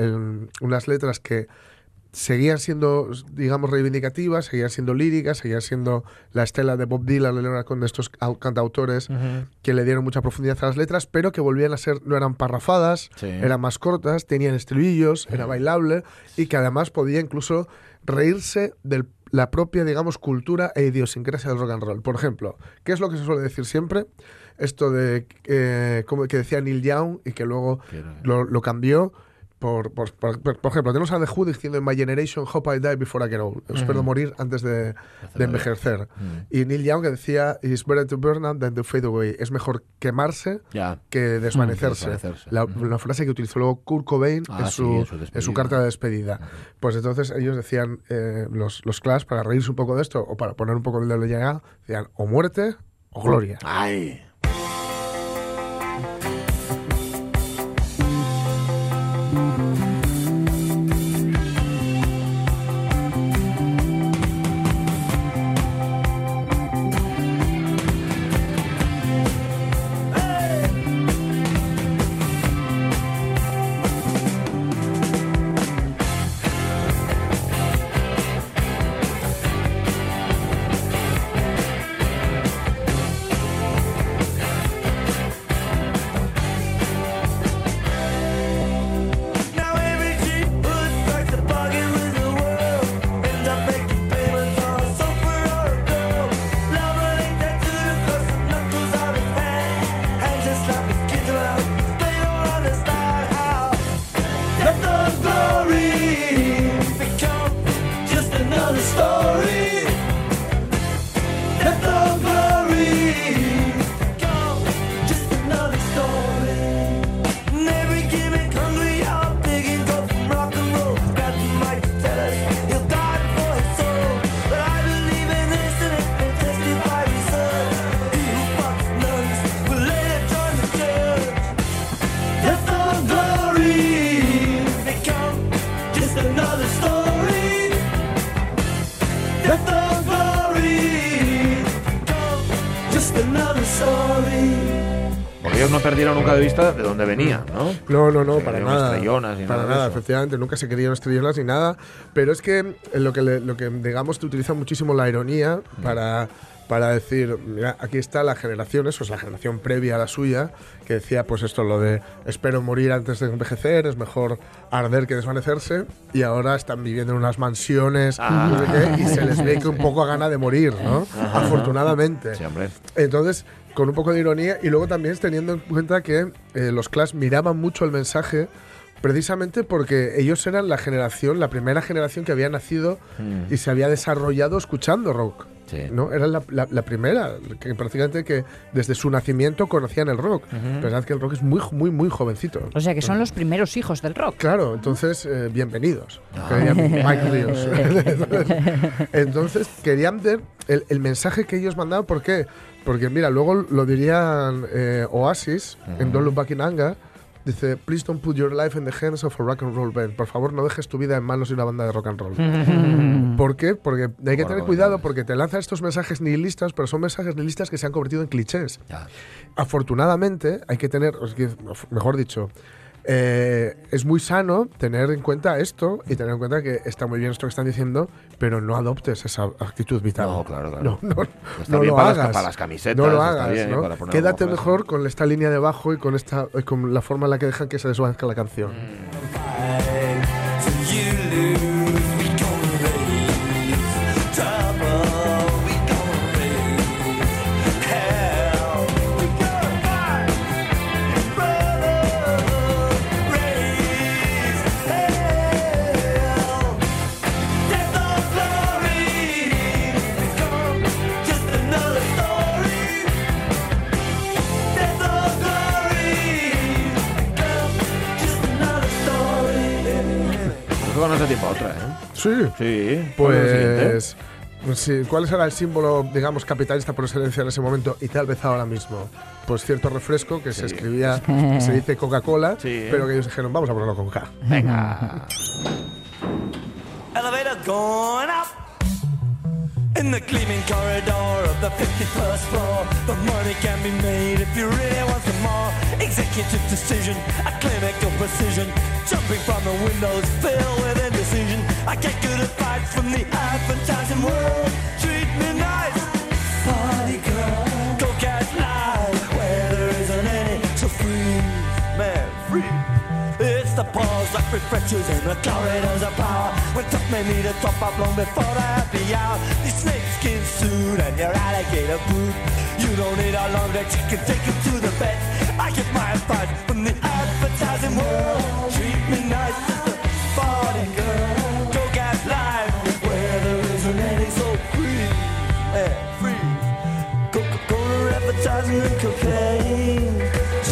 unas letras que seguían siendo, digamos, reivindicativas, seguían siendo líricas, seguían siendo la estela de Bob Dylan, Leonard Cohen, de estos au- cantautores que le dieron mucha profundidad a las letras, pero que volvían a ser, no eran parrafadas, Sí. eran más cortas, tenían estribillos, era bailable y que además podía incluso reírse del la propia, digamos, cultura e idiosincrasia del rock and roll. Por ejemplo, ¿qué es lo que se suele decir siempre? Esto de, eh, como que decía Neil Young y que luego lo cambió. Por, por, por- por ejemplo, tenemos a The Who diciendo en My Generation, Hope I Die Before I Get Old. Espero morir antes de, de envejecer. Mm. Y Neil Young que decía, It's better to burn out than to fade away. Es mejor quemarse Ya. que desvanecerse. que desvanecerse. La, la frase que utilizó luego Kurt Cobain Ah, en, sí, su, su en su carta de despedida. Pues entonces ellos decían, eh, los, los Clash, para reírse un poco de esto o para poner un poco el dedo llegada, decían o muerte o gloria. Ay. Perdieron nunca de vista de dónde venía, ¿no? No, no, no, Se para nada. estrellonas para nada nada, efectivamente, nunca se querían estrellonas ni nada. Pero es que lo que, le- lo que digamos, te utiliza muchísimo la ironía para, para decir, mira, aquí está la generación, eso es la generación previa a la suya, que decía, pues esto, lo de espero morir antes de envejecer, es mejor arder que desvanecerse, y ahora están viviendo en unas mansiones Ah. no sé qué, y se les ve que un *laughs* poco a gana de morir, ¿no? Afortunadamente. Sí. Entonces, con un poco de ironía y luego también teniendo en cuenta que eh, los Clash miraban mucho el mensaje precisamente porque ellos eran la generación, la primera generación que había nacido Mm. y se había desarrollado escuchando rock. Sí. ¿no? Era la, la- la primera, que prácticamente que desde su nacimiento conocían el rock. Pensad que el rock es muy, muy, muy jovencito. O sea que son los primeros hijos del rock. Claro, entonces, eh, bienvenidos. Ah. *laughs* Mike Ríos. *laughs* entonces, querían ver el, el mensaje que ellos mandaban. ¿Por qué? Porque, mira, luego lo dirían eh, Oasis en Don't Look Back in Anger. Dice, please don't put your life in the hands of a rock and roll band. Por favor, no dejes tu vida en manos de una banda de rock and roll. *laughs* ¿Por qué? Porque hay que Bueno, tener cuidado bueno. porque te lanzan estos mensajes nihilistas, pero son mensajes nihilistas que se han convertido en clichés Ya. afortunadamente hay que tener, mejor dicho, eh, es muy sano tener en cuenta esto y tener en cuenta que está muy bien esto que están diciendo, pero no adoptes esa actitud vital. No, claro, claro. No, no, Está no bien lo para las- hagas. para las camisetas, No lo hagas, bien, ¿no? Quédate mejor con esta línea de bajo y con esta con la forma en la que dejan que se desvanezca la canción. You Sí. Sí. Pues, sí, ¿cuál será el símbolo, digamos, capitalista por excelencia en ese momento y tal vez ahora mismo? Pues cierto refresco que se escribía, que *laughs* se dice Coca-Cola, Sí. pero que ellos dijeron, vamos a ponerlo con K. Venga. *laughs* Elevator going up in the gleaming corridor of the 51st floor. The money can be made if you really want some more. Executive decision, a clinical precision. From the advertising world. Treat me nice, party girl. Go catch life where there isn't any. So free, man, free. It's the pause that fractures in the corridors of power. When top men need a top up long before the happy hour. Your snakeskin suit and your alligator boot. You don't need a long legs, you can take it to the bed. I get my advice from the advertising world. Treat me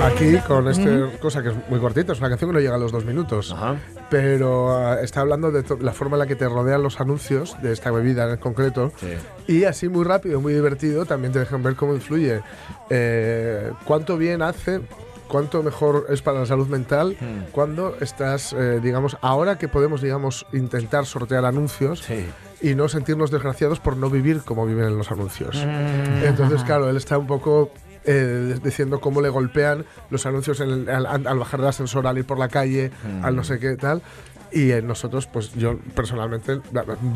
Aquí con esta cosa que es muy cortita, es una canción que no llega a los dos minutos. Ajá. Pero ah, está hablando de la forma en la que te rodean los anuncios de esta bebida en concreto. Sí. Y así muy rápido, muy divertido, también te dejan ver cómo influye. eh, cuánto bien hace, cuánto mejor es para la salud mental Hmm. cuando estás, eh, digamos, ahora que podemos, digamos, intentar sortear anuncios Sí. y no sentirnos desgraciados por no vivir como viven en los anuncios. Mm. Entonces, claro, él está un poco eh, diciendo cómo le golpean los anuncios en el- al, al bajar del ascensor, al ir por la calle, al no sé qué tal. Y eh, nosotros, pues yo personalmente,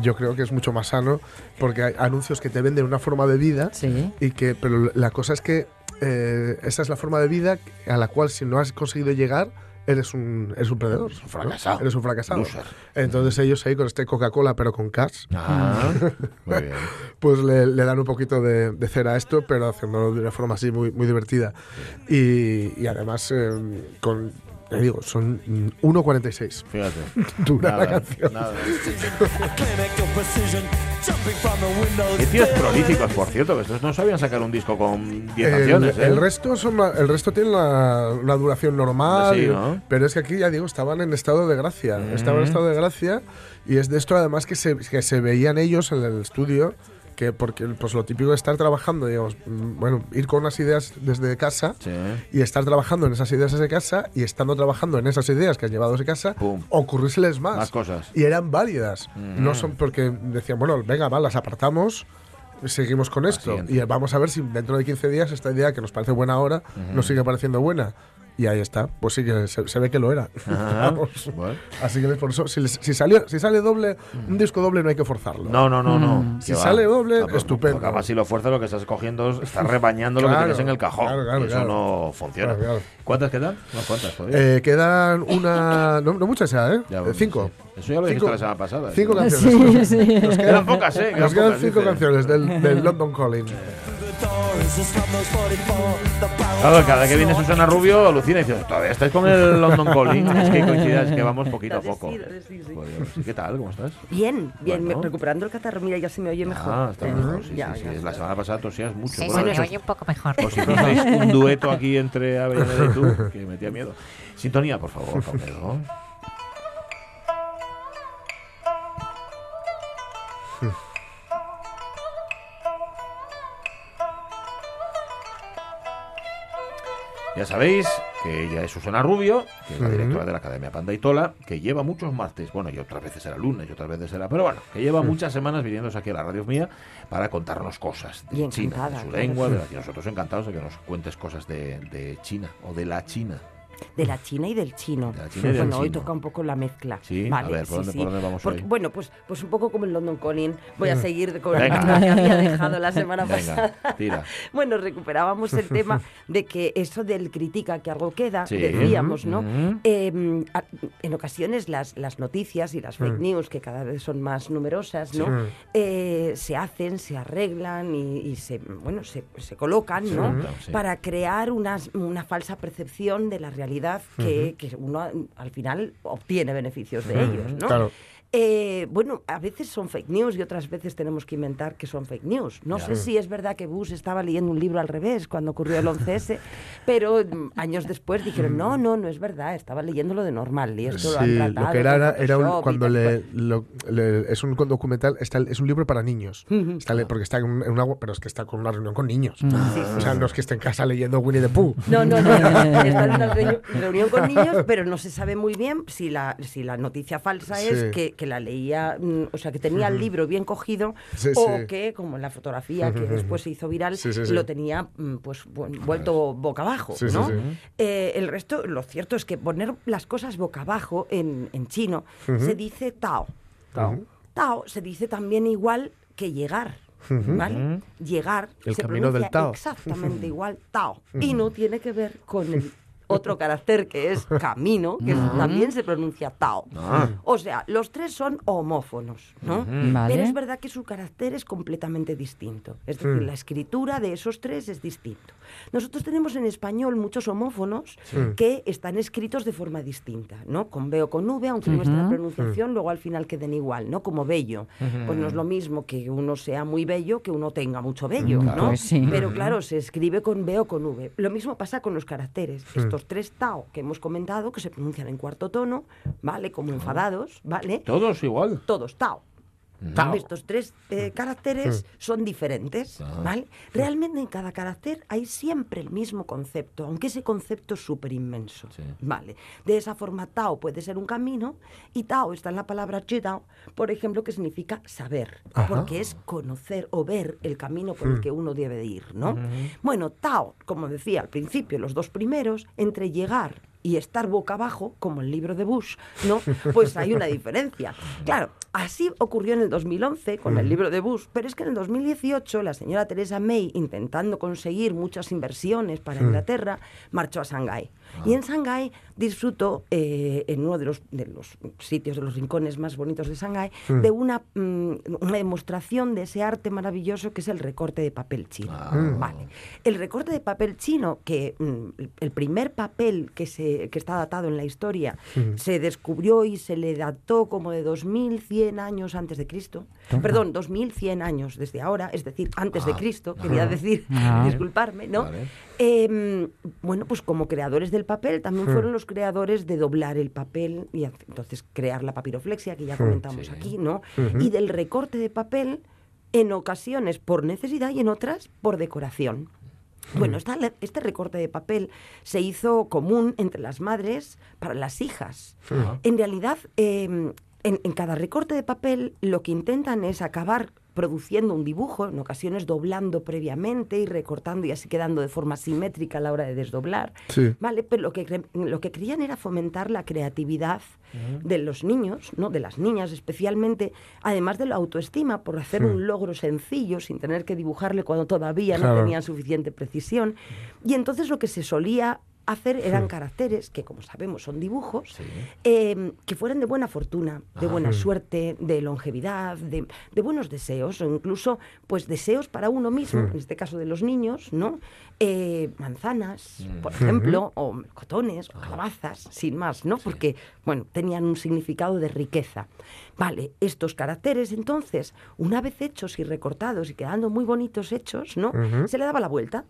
yo creo que es mucho más sano porque hay anuncios que te venden una forma de vida Sí. y que, pero la cosa es que eh, esa es la forma de vida a la cual si no has conseguido llegar, eres un, eres un perdedor. un fracasado. Eres un fracasado. Loser. Entonces ellos ahí con este Coca-Cola pero con cash, Ah, *laughs* muy bien. pues le, le dan un poquito de, de cera a esto, pero haciéndolo de una forma así muy, muy divertida. Y, y además, eh, con, te digo, son mm, 1.46. Fíjate. *laughs* Dura la Nada, canción. nada. *laughs* Qué tíos prolíficos, por cierto, que estos no sabían sacar un disco con 10 El, canciones, ¿eh? el resto son el resto tiene la, una duración normal, Sí, ¿no? pero es que aquí ya digo estaban en estado de gracia, estaban en estado de gracia y es de esto además que se, que se veían ellos en el estudio que porque pues lo típico de estar trabajando, digamos, mm, bueno, ir con unas ideas desde casa Sí. y estar trabajando en esas ideas desde casa y estando trabajando en esas ideas que han llevado desde casa, Pum. ocurrírseles más. Más cosas. Y eran válidas. No son porque decían, bueno, venga, va, las apartamos, seguimos con esto. Y vamos a ver si dentro de 15 días esta idea que nos parece buena ahora nos sigue pareciendo buena. Y ahí está. Pues sí que se, se ve que lo era. Ajá. *laughs* Bueno. Así que por eso, si, les- si, salió, si sale doble, un disco doble no hay que forzarlo. No, no, no, no. Si Que va. sale doble, No, pero- estupendo. porque además si lo fuerzas lo que estás cogiendo, estás rebañando lo que Claro, tienes en el cajón. claro, claro, y eso claro. no funciona. Claro, claro. ¿Cuántas quedan? No, ¿cuántas? Eh, quedan una. No, no muchas ya, ¿eh? Ya, Eh, cinco. sí. Eso ya lo dijiste Cinco- la semana pasada. ¿eh? Cinco Sí. canciones. Sí, sí. Nos Quedan pocas, ¿eh? Nos quedan pocas, cinco dice. canciones del, del London Calling. The door is a Slumdog 44. The barrel Claro, cada vez que viene Susana Rubio alucina y dice, todavía estáis con el London Calling. es que coincide, es que vamos poquito a poco. Sí, sí, sí. Pues, ¿Qué tal? ¿Cómo estás? Bien, bien, Bueno. me- recuperando el catarro. Mira, ya se me oye mejor. Ah, está ¿Eh? mejor. Sí, Ya, sí, ya. sí. La semana pasada tosías mucho. Sí, Bueno, se me oye un poco mejor. Pues si un dueto aquí entre Avellaneda y tú, que metía miedo. Sintonía, por favor, Pamelo. Ya sabéis que ella es Susana Rubio, que es la directora de la Academia Pandaitola, que lleva muchos martes, bueno, y otras veces era lunes, y otras veces era, pero bueno, que lleva muchas semanas viniéndose aquí a la radio mía para contarnos cosas de Y China, de su lengua, de la- y nosotros encantados de que nos cuentes cosas de, de China o de la China. De la China y del chino. De la China y del bueno, hoy chino. toca un poco la mezcla. Sí, vale, a ver, ¿por sí, dónde- sí. por dónde vamos Porque, hoy? Bueno, pues, pues un poco como el London Calling. Voy a seguir con Venga. lo que había dejado la semana Venga, pasada. tira. *laughs* Bueno, recuperábamos el tema de que eso del critica que algo queda, Sí. decíamos, ¿no? Eh, a- en ocasiones las, las noticias y las fake Mm. news, que cada vez son más numerosas, ¿no? Eh, se hacen, se arreglan y, y se, bueno, se, se colocan, ¿no? Para crear unas- una falsa percepción de la realidad que, que uno al final obtiene beneficios de ellos, ¿no? Claro. Eh, bueno, a veces son fake news y otras veces tenemos que inventar que son fake news. No sé si es verdad que Bush estaba leyendo un libro al revés cuando ocurrió el 11S, *laughs* pero mm, años después dijeron, no, no, no es verdad, estaba leyéndolo de normal y esto lo han tratado lo que era era, un- cuando le, lo- es un documental, está, es un libro para niños. Está porque está en, un- en una, pero es que está con una reunión con niños. Sí, sí, O sea, no es que esté en casa leyendo Winnie the Pooh. No, no, no. *laughs* Está en una reunión, con niños, pero no se sabe muy bien si la, si la noticia falsa es que, que la leía, mm, o sea, que tenía el libro bien cogido Sí, o sí. que, como en la fotografía que después se hizo viral, Sí, sí, sí. lo tenía mm, pues vuelto boca abajo, ¿no? sí. Eh, el resto, lo cierto es que poner las cosas boca abajo en, en chino se dice tao. Tao. Tao se dice también igual que llegar. ¿Vale? Llegar El se camino del pronuncia Tao. exactamente igual Tao y no tiene que ver con el *laughs* otro carácter que es *laughs* camino, que también se pronuncia Tao. Ah. O sea, los tres son homófonos, ¿no? Vale. Pero es verdad que su carácter es completamente distinto. Es decir, Mm. la escritura de esos tres es distinto. Nosotros tenemos en español muchos homófonos que están escritos de forma distinta, ¿no? Con B o con V, aunque nuestra pronunciación luego al final queden igual, ¿no? Como bello. Pues no es lo mismo que uno sea muy bello que uno tenga mucho bello, ¿no? Pues sí. Pero claro, se escribe con B o con V. Lo mismo pasa con los caracteres. Estos tres Tao que hemos comentado, que se pronuncian en cuarto tono, ¿vale? Como enfadados, ¿vale? Todos igual. todos Tao. Estos tres eh, caracteres *laughs* son diferentes, ¿vale? Realmente en cada carácter hay siempre el mismo concepto, aunque ese concepto es súper inmenso, Sí. ¿vale? De esa forma, Tao puede ser un camino y Tao está en la palabra Jidao, por ejemplo, que significa saber, Ajá. porque es conocer o ver el camino por el que uno debe de ir, ¿no? Bueno, Tao, como decía al principio, los dos primeros, entre llegar y estar boca abajo, como el libro de Bush, ¿no? Pues hay una *laughs* diferencia. Claro, así ocurrió en el 2011 con el libro de Bush, pero es que en el 2018 la señora Teresa May, intentando conseguir muchas inversiones para Inglaterra, marchó a Shanghái. Y en Shanghái disfrutó, eh, en uno de los, de los sitios, de los rincones más bonitos de Shanghái, de una, mm, una demostración de ese arte maravilloso que es el recorte de papel chino. Vale. El recorte de papel chino, que mm, el primer papel que, se, que está datado en la historia, se descubrió y se le dató como de 2100 años antes de Cristo. Perdón, 2100 años desde ahora, es decir, antes de Cristo, quería decir, Ah. *laughs* disculparme, ¿no? Vale. Eh, bueno, pues como creadores del papel, también fueron los creadores de doblar el papel y entonces crear la papiroflexia, que ya comentamos aquí, ¿no? Y del recorte de papel, en ocasiones por necesidad y en otras por decoración. Bueno, esta le- este recorte de papel se hizo común entre las madres para las hijas. En realidad, eh, en, en cada recorte de papel lo que intentan es acabar produciendo un dibujo, en ocasiones doblando previamente y recortando y así quedando de forma simétrica a la hora de desdoblar. Sí. ¿Vale? Pero lo que, lo que querían era fomentar la creatividad de los niños, ¿no? de las niñas especialmente, además de la autoestima por hacer un logro sencillo sin tener que dibujarle cuando todavía no tenían suficiente precisión. Y entonces lo que se solía hacer eran caracteres, que como sabemos son dibujos, eh, que fueran de buena fortuna, de buena suerte, de longevidad, de, de buenos deseos, o incluso pues deseos para uno mismo, en este caso de los niños, ¿no? Eh, manzanas, por ejemplo, o cotones, o calabazas, sin más, ¿no? Porque, bueno, tenían un significado de riqueza. Vale, estos caracteres, entonces, una vez hechos y recortados y quedando muy bonitos hechos, ¿no? Se le daba la vuelta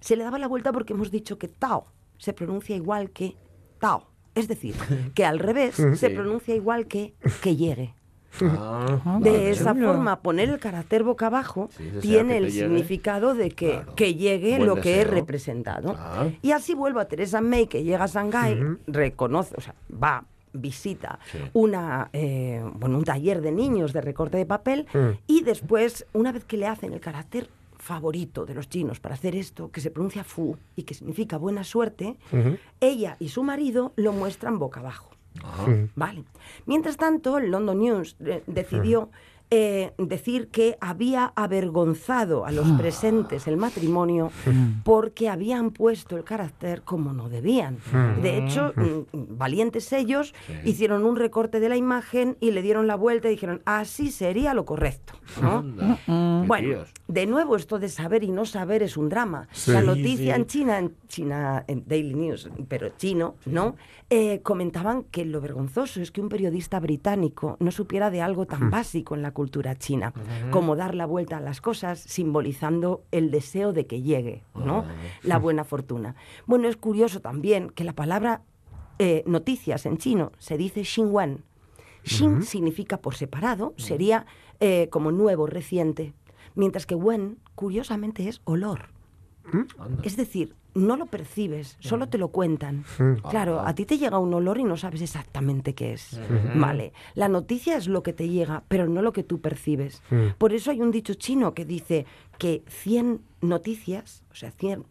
se le daba la vuelta porque hemos dicho que Tao se pronuncia igual que Tao. Es decir, *laughs* que al revés se pronuncia igual que que llegue. *laughs* Ah, Ah, De esa forma, poner el carácter boca abajo Sí, tiene el llegue. significado de que, Claro. que llegue Buen lo que he deseo. representado. Ah. Y así vuelvo a Teresa May, que llega a Shanghái, reconoce, o sea, va, visita Sí. una, eh, bueno, un taller de niños de recorte de papel Mm. y después, una vez que le hacen el carácter favorito de los chinos para hacer esto, que se pronuncia fu y que significa buena suerte, ella y su marido lo muestran boca abajo. Vale. Mientras tanto, el London News eh, decidió eh, decir que había avergonzado a los presentes el matrimonio porque habían puesto el carácter como no debían. De hecho, mm, valientes ellos hicieron un recorte de la imagen y le dieron la vuelta y dijeron, así sería lo correcto. Bueno, de nuevo esto de saber y no saber es un drama. Sí. La noticia sí. en China, en China, en Daily News, pero chino, ¿no? Eh, comentaban que lo vergonzoso es que un periodista británico no supiera de algo tan básico en la cultura china, como dar la vuelta a las cosas simbolizando el deseo de que llegue, ¿no? La buena fortuna. Bueno, es curioso también que la palabra eh, noticias en chino se dice xinwen. Xin significa por separado, sería eh, como nuevo, reciente, mientras que wen, curiosamente, es olor. Anda. Es decir, no lo percibes, solo te lo cuentan. Claro, a ti te llega un olor y no sabes exactamente qué es. Vale, la noticia es lo que te llega, pero no lo que tú percibes. Por eso hay un dicho chino que dice que 100 noticias, o sea, 100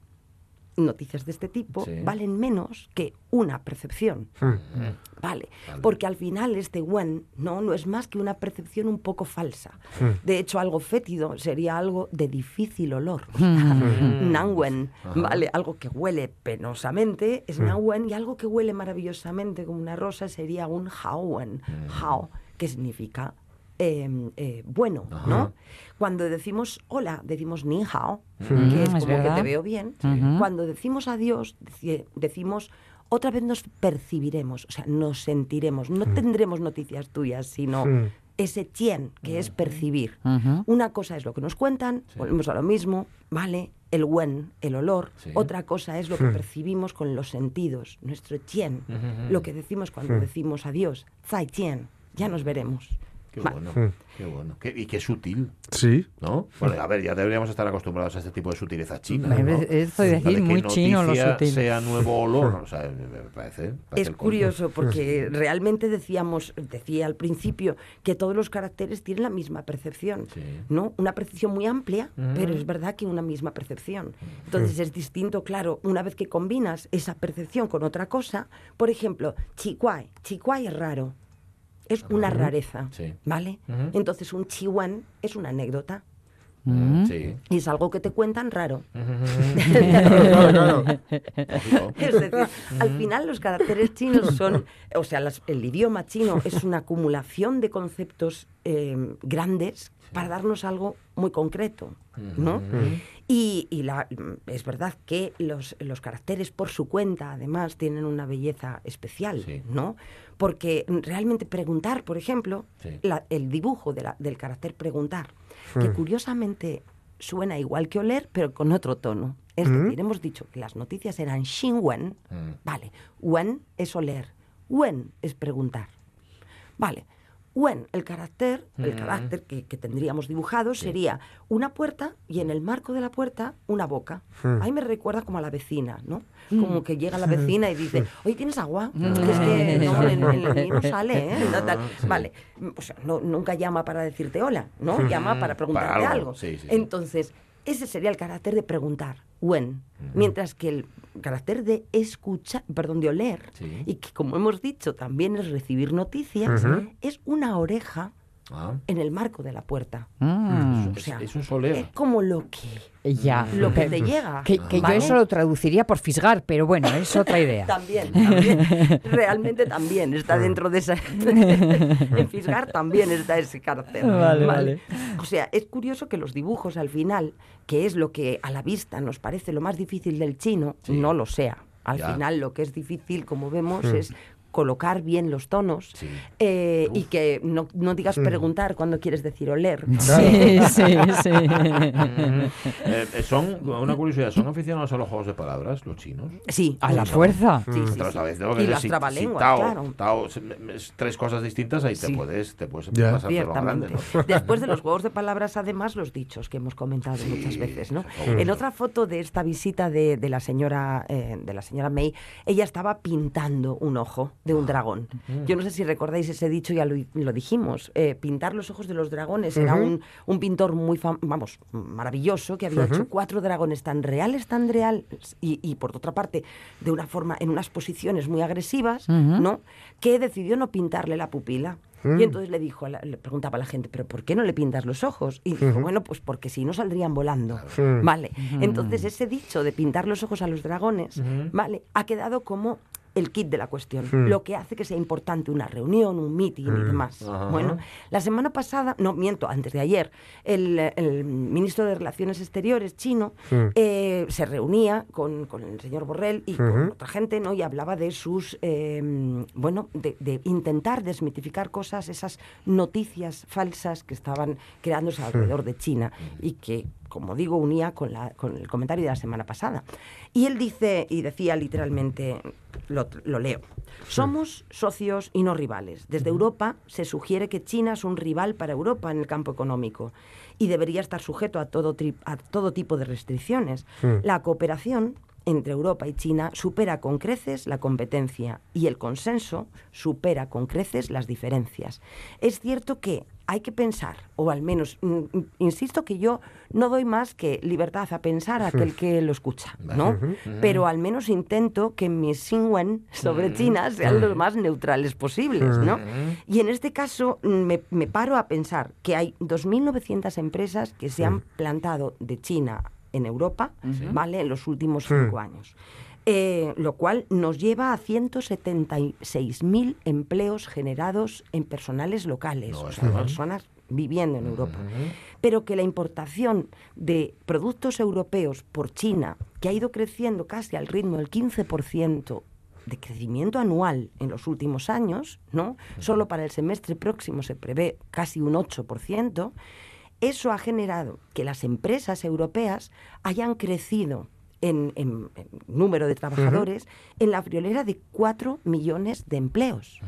noticias de este tipo Sí. valen menos que una percepción. Mm. Vale, porque al final este when no, no es más que una percepción un poco falsa. De hecho, algo fétido sería algo de difícil olor. *laughs* Nanwen, ¿vale? Algo que huele penosamente es Nanwen y algo que huele maravillosamente como una rosa sería un Haowen. Hao, que significa eh, eh, bueno, ¿no? Cuando decimos hola, decimos ni hao, que es es como que te veo bien. Cuando decimos adiós, deci- decimos otra vez nos percibiremos, o sea, nos sentiremos. No tendremos noticias tuyas, sino Mm. ese tien, que es percibir. Una cosa es lo que nos cuentan, volvemos a lo mismo, ¿vale? El wen, el olor. Sí. Otra cosa es lo que percibimos con los sentidos, nuestro tien. Lo que decimos cuando decimos adiós, zai tien, ya nos veremos. Qué bueno, Mm. qué bueno. Qué- y qué sutil, Sí. ¿no? Bueno, a ver, ya deberíamos estar acostumbrados a este tipo de sutileza china. ¿no? eso es La decir, de que muy chino lo sutil. sea nuevo olor, o sea, me me parece... parece Es curioso porque realmente decíamos, decía al principio, que todos los caracteres tienen la misma percepción, Sí. ¿no? Una percepción muy amplia, pero es verdad que una misma percepción. Entonces es distinto, claro, una vez que combinas esa percepción con otra cosa, por ejemplo, chihuay, chihuay es raro, es una rareza, Sí. ¿vale? Entonces un chihuán es una anécdota Mm. Sí. y es algo que te cuentan raro. *laughs* Claro, claro. Lógico. *laughs* Es decir, al final los caracteres chinos son, o sea, las- el idioma chino es una acumulación de conceptos eh, grandes para darnos algo muy concreto, ¿no? Y, y la- es verdad que los, los caracteres por su cuenta, además, tienen una belleza especial, Sí. ¿no? Porque realmente preguntar, por ejemplo, Sí. la- el dibujo de la- del carácter preguntar, que curiosamente suena igual que oler, pero con otro tono. Es decir, hemos dicho que las noticias eran Xinwen, Mm. vale, Wen es oler, Wen es preguntar. Vale, Wen, el carácter, el carácter que, que tendríamos dibujado sería una puerta y en el marco de la puerta una boca. Ahí me recuerda como a la vecina, ¿no? Como que llega la vecina y dice, oye, ¿tienes agua? Es que no, en, en el no *laughs* sale, ¿eh? No tal. Vale, o sea, no, nunca llama para decirte hola, ¿no? Llama para preguntarte Para algo, algo. sí, sí, sí. Entonces, ese sería el carácter de preguntar, when, mientras que el carácter de escuchar, perdón, de oler, Sí. y que como hemos dicho también es recibir noticias, es una oreja Ah, en el marco de la puerta. Mm. es, sea, es un soler. Es como lo que, Ya. lo que te llega. Que, que yo eso lo traduciría por fisgar, pero bueno, es otra idea. *laughs* También, también, realmente también está dentro de esa... *laughs* en Fisgar también está ese carácter. Vale, vale. O sea, es curioso que los dibujos al final, que es lo que a la vista nos parece lo más difícil del chino, Sí. no lo sea. Al Ya. final lo que es difícil, como vemos, es colocar bien los tonos Sí. eh, y que no, no digas preguntar cuando quieres decir oler. *laughs* *laughs* Sí, sí, sí. Eh, eh, son, una curiosidad, ¿son aficionados a los juegos de palabras los chinos? Sí, A la fuerza. Sí, sí, Pero sí. sabes, ¿no? Y las si- trabalenguas, si Tao, claro. Tao, es- es tres cosas distintas, ahí te Sí. puedes, te puedes Ya. pasar lo grande. ¿no? Después de los juegos de palabras, además, los dichos que hemos comentado Sí, muchas veces, ¿no? En otra foto de esta visita de, de la señora eh, de la señora May, ella estaba pintando un ojo de un dragón. Yo no sé si recordáis ese dicho, ya lo, lo dijimos. eh, pintar los ojos de los dragones era un, un pintor muy, vamos, maravilloso que había hecho cuatro dragones tan reales, tan reales y, y, por otra parte de una forma en unas posiciones muy agresivas, ¿no? Que decidió no pintarle la pupila. Y entonces le dijo, la- le preguntaba a la gente, ¿pero por qué no le pintas los ojos? Y dijo, bueno, pues porque si no saldrían volando. Vale. Entonces ese dicho de pintar los ojos a los dragones, vale, ha quedado como el kit de la cuestión, lo que hace que sea importante una reunión, un meeting y demás. Ajá. Bueno, la semana pasada, no miento, antes de ayer, el, el ministro de Relaciones Exteriores chino eh, se reunía con, con el señor Borrell y con otra gente, ¿no? Y hablaba de sus, eh, bueno, de, de intentar desmitificar cosas, esas noticias falsas que estaban creándose alrededor de China y que como digo, unía con, la, con el comentario de la semana pasada. Y él dice, y decía literalmente, lo, lo leo, somos socios y no rivales. Desde Europa se sugiere que China es un rival para Europa en el campo económico y debería estar sujeto a todo, tri- a todo tipo de restricciones. La cooperación entre Europa y China supera con creces la competencia y el consenso supera con creces las diferencias. Es cierto que hay que pensar, o al menos, mm, mm, insisto que yo no doy más que libertad a pensar a aquel que lo escucha, ¿no? Pero al menos intento que mis singwen sobre China sean los más neutrales posibles, ¿no? Y en este caso mm, me, me paro a pensar que hay 2.900 empresas que se han plantado de China en Europa, ¿vale? En los últimos cinco años. Eh, lo cual nos lleva a 176.000 empleos generados en personales locales, No o sea, personas viviendo en Europa. Pero que la importación de productos europeos por China, que ha ido creciendo casi al ritmo del 15% de crecimiento anual en los últimos años, ¿no? Solo para el semestre próximo se prevé casi un 8%, eso ha generado que las empresas europeas hayan crecido en, en- en número de trabajadores en la friolera de 4 millones de empleos.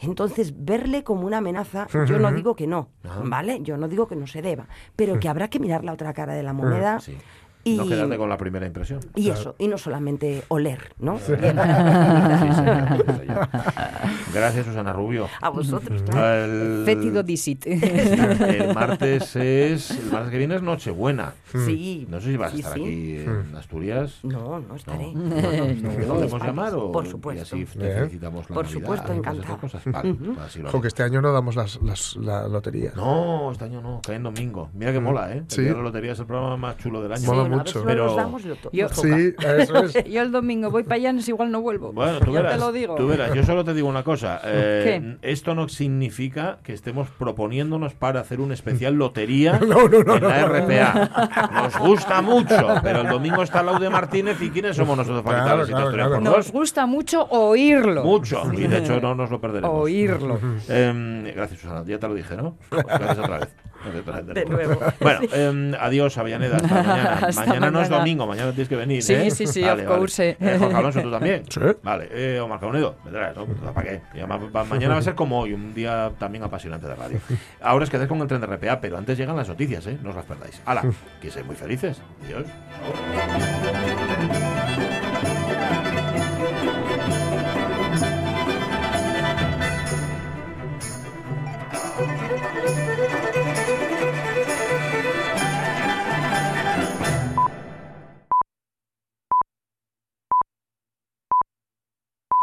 Entonces, verle como una amenaza, yo no digo que no, ¿vale? Yo no digo que no se deba, pero que habrá que mirar la otra cara de la moneda. Sí. Y, No quedarte con la primera impresión. y eso, y no solamente oler, ¿no? Sí. Gracias, Susana Rubio. A vosotros, claro. El, Fétido disit. el martes es. El martes que viene es Nochebuena. Sí. No sé si vas a estar sí. aquí en Asturias. No, no estaré. No, ¿Te podemos llamar o Por y supuesto. así te felicitamos la Por Navidad supuesto, y encantada. cosas? Vale, así lo Ojo, que este año no damos las, las- la lotería. No, este año no, cae en domingo. Mira que mola, ¿eh? La lotería es el programa más chulo del año. Mola A mucho. Pero- nos damos lo to- Yo-. Sí, eso es. *laughs* Yo el domingo voy para allá, no es igual no vuelvo. Bueno, tú Ya verás, te lo digo. tú verás. Yo solo te digo una cosa. *laughs* eh, ¿Qué? Esto no significa que estemos proponiéndonos para hacer un especial lotería *laughs* No, no, no, en la. RPA. Nos gusta mucho, pero el domingo está Laude Martínez y ¿quiénes somos nosotros para Claro, claro, Nos gusta mucho oírlo. Mucho, y de hecho no nos lo perderemos. Oírlo. Em, gracias, Susana. Ya te lo dije, ¿no? Vez. Gracias otra vez De nuevo. *laughs* Bueno, em, adiós, Avellaneda. Hasta mañana. *laughs* Hasta mañana no es domingo, mañana tienes que venir. Sí, ¿eh? sí, sí, Vale, of vale. course. Eh, Jorge Alonso, tú *laughs* también. Sí. Vale, eh, Omar Caunedo, vendrás, ¿no? ¿Para qué? Y además, va- mañana va a ser como hoy, un día también apasionante de radio. Ahora es que con el tren de RPA, pero antes llegan las noticias, ¿eh? No os las perdáis. ¡Hala! Que seáis muy felices. Adiós.